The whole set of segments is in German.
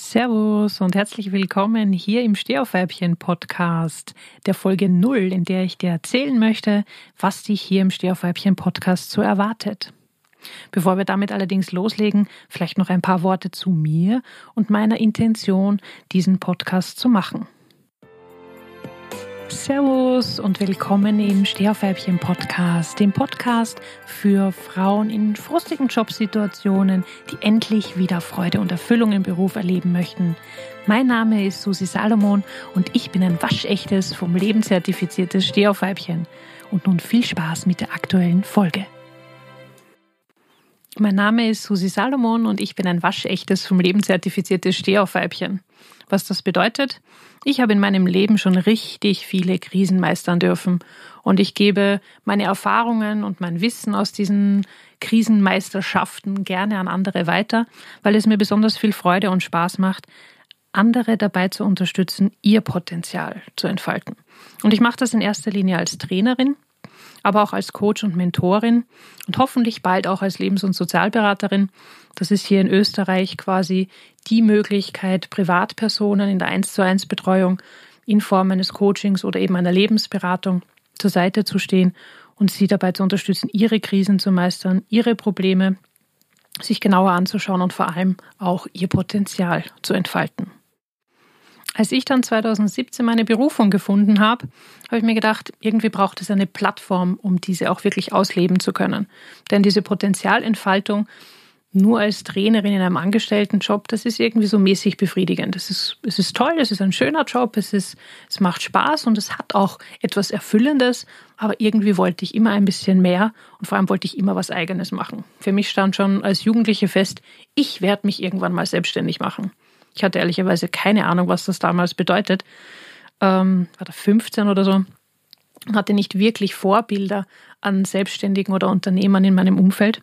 Servus und herzlich willkommen hier im Stehaufweibchen Podcast, der Folge 0, in der ich dir erzählen möchte, was dich hier im Stehaufweibchen Podcast so erwartet. Bevor wir damit allerdings loslegen, vielleicht noch ein paar Worte zu mir und meiner Intention, diesen Podcast zu machen. Servus und willkommen im Stehaufweibchen Podcast, dem Podcast für Frauen in frustigen Jobsituationen, die endlich wieder Freude und Erfüllung im Beruf erleben möchten. Mein Name ist Susi Salomon und ich bin ein waschechtes, vom Leben zertifiziertes Stehaufweibchen. Und nun viel Spaß mit der aktuellen Folge. Mein Name ist Susi Salomon und ich bin ein waschechtes, vom Leben zertifiziertes Stehaufweibchen. Was das bedeutet? Ich habe in meinem Leben schon richtig viele Krisen meistern dürfen und ich gebe meine Erfahrungen und mein Wissen aus diesen Krisenmeisterschaften gerne an andere weiter, weil es mir besonders viel Freude und Spaß macht, andere dabei zu unterstützen, ihr Potenzial zu entfalten. Und ich mache das in erster Linie als Trainerin, aber auch als Coach und Mentorin und hoffentlich bald auch als Lebens- und Sozialberaterin. Das ist hier in Österreich quasi die Möglichkeit, Privatpersonen in der 1 zu 1 Betreuung in Form eines Coachings oder eben einer Lebensberatung zur Seite zu stehen und sie dabei zu unterstützen, ihre Krisen zu meistern, ihre Probleme sich genauer anzuschauen und vor allem auch ihr Potenzial zu entfalten. Als ich dann 2017 meine Berufung gefunden habe, habe ich mir gedacht, irgendwie braucht es eine Plattform, um diese auch wirklich ausleben zu können. Denn diese Potenzialentfaltung nur als Trainerin in einem Angestelltenjob, das ist irgendwie so mäßig befriedigend. Es ist, es ist toll, es ist ein schöner Job, es, ist, es macht Spaß und es hat auch etwas Erfüllendes, aber irgendwie wollte ich immer ein bisschen mehr und vor allem wollte ich immer was Eigenes machen. Für mich stand schon als Jugendliche fest, ich werde mich irgendwann mal selbstständig machen. Ich hatte ehrlicherweise keine Ahnung, was das damals bedeutet. Ähm, war da 15 oder so. Hatte nicht wirklich Vorbilder an Selbstständigen oder Unternehmern in meinem Umfeld.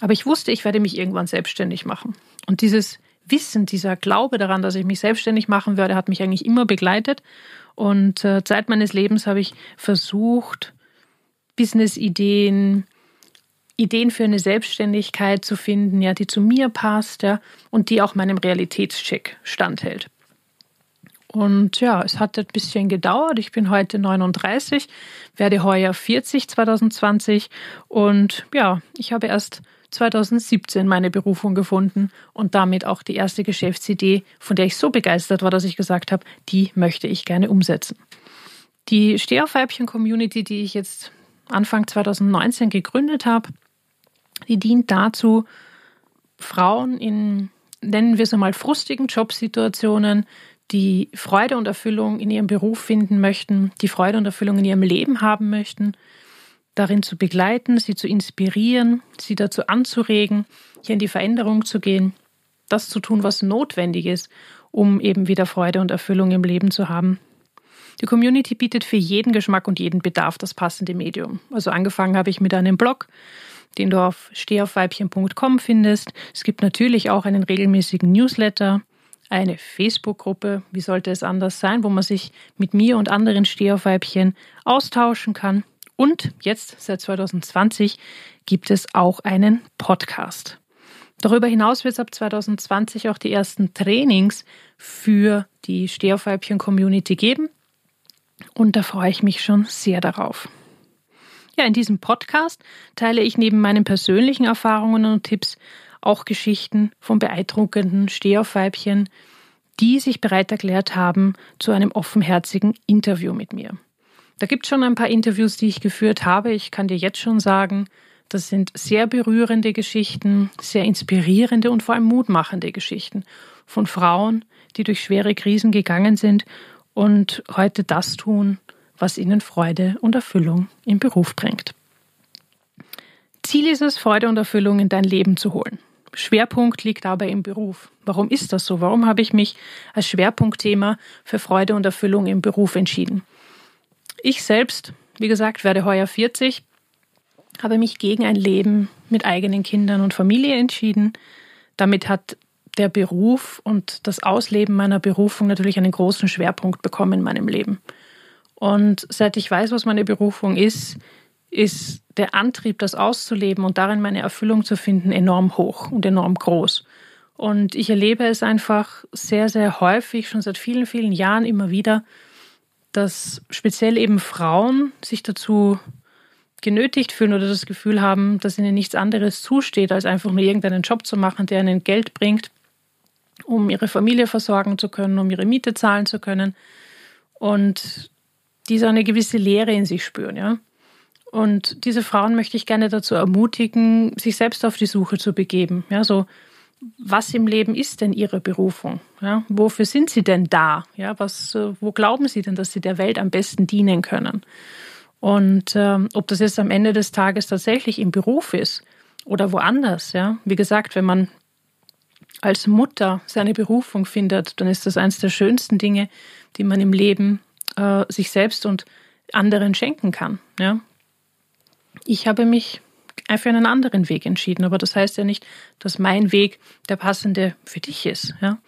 Aber ich wusste, ich werde mich irgendwann selbstständig machen. Und dieses Wissen, dieser Glaube daran, dass ich mich selbstständig machen werde, hat mich eigentlich immer begleitet. Und äh, Zeit meines Lebens habe ich versucht, Business-Ideen, Ideen für eine Selbstständigkeit zu finden, ja, die zu mir passt, ja, und die auch meinem Realitätscheck standhält. Und ja, es hat ein bisschen gedauert. Ich bin heute 39, werde heuer 40 2020 und ja, ich habe erst 2017 meine Berufung gefunden und damit auch die erste Geschäftsidee, von der ich so begeistert war, dass ich gesagt habe, die möchte ich gerne umsetzen. Die Stehaufweibchen-Community, die ich jetzt Anfang 2019 gegründet habe, die dient dazu, Frauen in, nennen wir es einmal, frustigen Jobsituationen, die Freude und Erfüllung in ihrem Beruf finden möchten, die Freude und Erfüllung in ihrem Leben haben möchten, darin zu begleiten, sie zu inspirieren, sie dazu anzuregen, hier in die Veränderung zu gehen, das zu tun, was notwendig ist, um eben wieder Freude und Erfüllung im Leben zu haben. Die Community bietet für jeden Geschmack und jeden Bedarf das passende Medium. Also angefangen habe ich mit einem Blog, den du auf stehaufweibchen.com findest. Es gibt natürlich auch einen regelmäßigen Newsletter, eine Facebook-Gruppe, wie sollte es anders sein, wo man sich mit mir und anderen Stehaufweibchen austauschen kann. Und jetzt, seit 2020, gibt es auch einen Podcast. Darüber hinaus wird es ab 2020 auch die ersten Trainings für die Stehaufweibchen-Community geben. Und da freue ich mich schon sehr darauf. Ja, in diesem Podcast teile ich neben meinen persönlichen Erfahrungen und Tipps auch Geschichten von beeindruckenden Stehaufweibchen, die sich bereit erklärt haben zu einem offenherzigen Interview mit mir. Da gibt es schon ein paar Interviews, die ich geführt habe. Ich kann dir jetzt schon sagen, das sind sehr berührende Geschichten, sehr inspirierende und vor allem mutmachende Geschichten von Frauen, die durch schwere Krisen gegangen sind und heute das tun, was ihnen Freude und Erfüllung im Beruf bringt. Ziel ist es, Freude und Erfüllung in dein Leben zu holen. Schwerpunkt liegt dabei im Beruf. Warum ist das so? Warum habe ich mich als Schwerpunktthema für Freude und Erfüllung im Beruf entschieden? Ich selbst, wie gesagt, werde heuer 40, habe mich gegen ein Leben mit eigenen Kindern und Familie entschieden. Damit hat der Beruf und das Ausleben meiner Berufung natürlich einen großen Schwerpunkt bekommen in meinem Leben. Und seit ich weiß, was meine Berufung ist, ist der Antrieb, das auszuleben und darin meine Erfüllung zu finden, enorm hoch und enorm groß. Und ich erlebe es einfach sehr, sehr häufig, schon seit vielen, vielen Jahren immer wieder, dass speziell eben Frauen sich dazu genötigt fühlen oder das Gefühl haben, dass ihnen nichts anderes zusteht, als einfach nur irgendeinen Job zu machen, der ihnen Geld bringt, um ihre Familie versorgen zu können, um ihre Miete zahlen zu können. Und die so eine gewisse Leere in sich spüren, ja. Und diese Frauen möchte ich gerne dazu ermutigen, sich selbst auf die Suche zu begeben. Ja, so was im Leben ist denn ihre Berufung? Ja, wofür sind sie denn da? Ja, was, äh, wo glauben sie denn, dass sie der Welt am besten dienen können? Und ähm, ob das jetzt am Ende des Tages tatsächlich im Beruf ist oder woanders, ja. Wie gesagt, wenn man als Mutter seine Berufung findet, dann ist das eines der schönsten Dinge, die man im Leben äh, sich selbst und anderen schenken kann. Ja. Ich habe mich für einen anderen Weg entschieden. Aber das heißt ja nicht, dass mein Weg der passende für dich ist. Ja?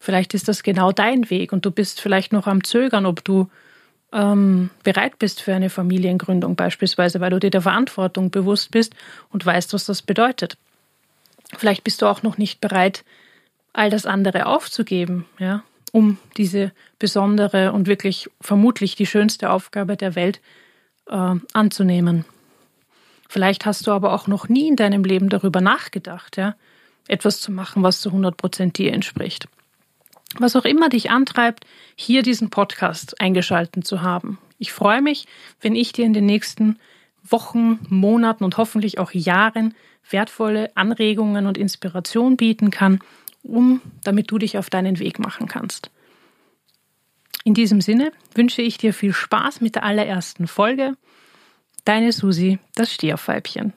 Vielleicht ist das genau dein Weg und du bist vielleicht noch am Zögern, ob du ähm, bereit bist für eine Familiengründung beispielsweise, weil du dir der Verantwortung bewusst bist und weißt, was das bedeutet. Vielleicht bist du auch noch nicht bereit, all das andere aufzugeben, ja, um diese besondere und wirklich vermutlich die schönste Aufgabe der Welt äh, anzunehmen. Vielleicht hast du aber auch noch nie in deinem Leben darüber nachgedacht, ja, etwas zu machen, was zu 100 Prozent dir entspricht. Was auch immer dich antreibt, hier diesen Podcast eingeschalten zu haben. Ich freue mich, wenn ich dir in den nächsten Wochen, Monaten und hoffentlich auch Jahren wertvolle Anregungen und Inspiration bieten kann, um damit du dich auf deinen Weg machen kannst. In diesem Sinne wünsche ich dir viel Spaß mit der allerersten Folge Deine Susi, das Stierweibchen.